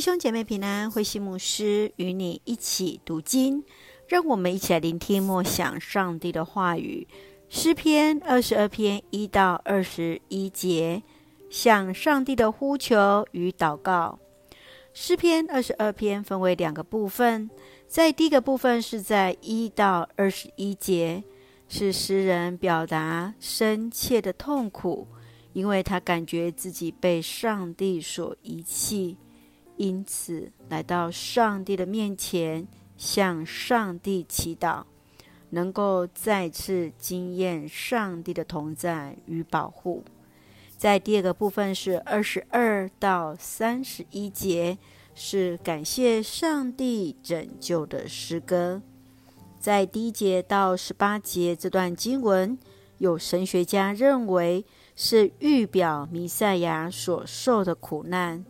弟兄姐妹平安，慧馨牧师与你一起读经，让我们一起来聆听默想上帝的话语。诗篇二十二篇一到二十一节，向上帝的呼求与祷告。诗篇二十二篇分为两个部分，在第一个部分是在一到二十一节，是诗人表达深切的痛苦。因为他感觉自己被上帝所遗弃，因此来到上帝的面前，向上帝祈祷，能够再次经验上帝的同在与保护。在第二个部分是二十二到三十一节，是感谢上帝拯救的诗歌。在第一节到十八节这段经文，有神学家认为，是预表弥赛亚所受的苦难。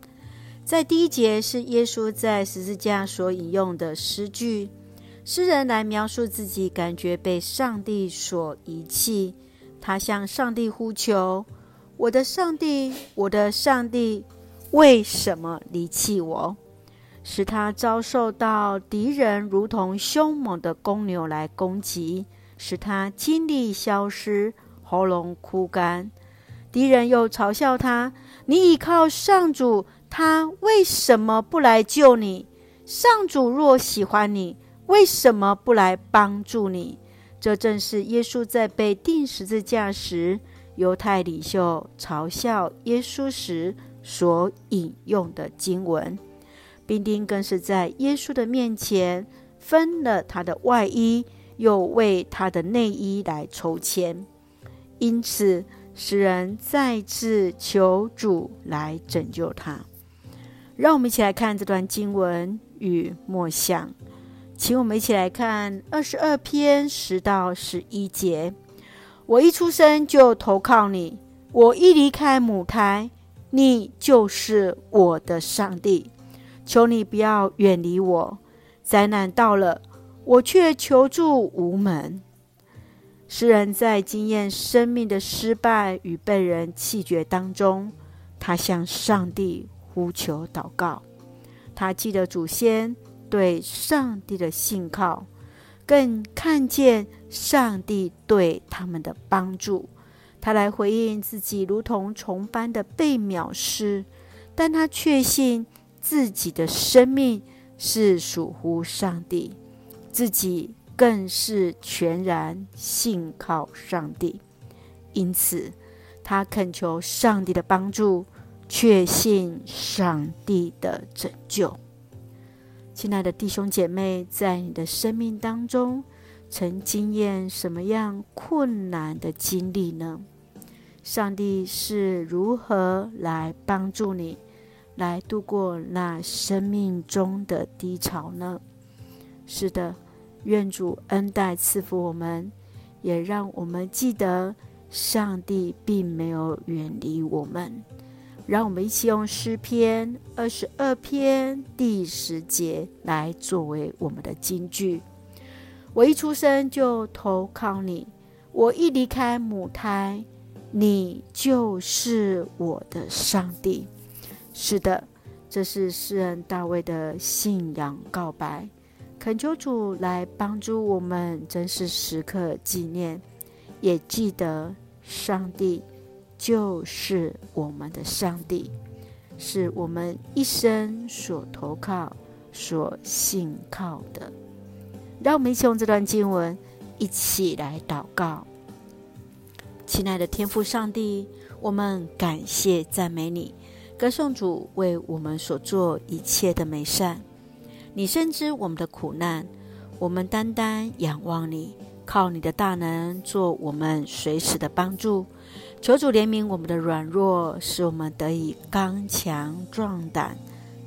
在第一节是耶稣在十字架所引用的诗句，诗人来描述自己感觉被上帝所遗弃，他向上帝呼求：“我的上帝，我的上帝，为什么离弃我？”使他遭受到敌人如同凶猛的公牛来攻击，使他精力消失，喉咙枯干。敌人又嘲笑他：“你倚靠上主，他为什么不来救你？上主若喜欢你，为什么不来帮助你？”这正是耶稣在被钉十字架时，犹太领袖嘲笑耶稣时所引用的经文。兵丁更是在耶稣的面前分了他的外衣，又为他的内衣来抽签。因此，使人再次求主来拯救他。让我们一起来看这段经文与默想，请我们一起来看二十二篇十到十一节。我一出生就投靠你，我一离开母胎，你就是我的上帝。求你不要远离我，灾难到了，我却求助无门。诗人在经验生命的失败与被人弃绝当中，他向上帝呼求祷告。他记得祖先对上帝的信靠，更看见上帝对他们的帮助。他来回应自己如同虫般的被藐视，但他确信自己的生命是属乎上帝，自己。更是全然信靠上帝，因此他恳求上帝的帮助，确信上帝的拯救。亲爱的弟兄姐妹，在你的生命当中，曾经验什么样困难的经历呢？上帝是如何来帮助你，来度过那生命中的低潮呢？是的。愿主恩待赐福我们，也让我们记得上帝并没有远离我们。让我们一起用诗篇二十二篇第十节来作为我们的金句：我一出生就投靠你，我一离开母胎，你就是我的上帝。是的，这是诗人大卫的信仰告白。恳求主来帮助我们，真是时刻纪念，也记得上帝就是我们的上帝，是我们一生所投靠、所信靠的。让我们一起用这段经文一起来祷告。亲爱的天父上帝，我们感谢赞美你，歌颂主为我们所做一切的美善。你深知我们的苦难，我们单单仰望你，靠你的大能做我们随时的帮助。求主怜悯我们的软弱，使我们得以刚强壮胆，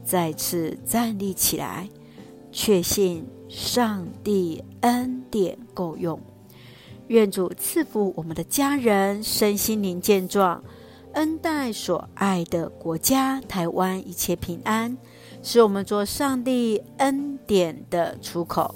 再次站立起来，确信上帝恩典够用。愿主赐福我们的家人，身心灵健壮，恩待所爱的国家台湾，一切平安。使我们做上帝恩典的出口，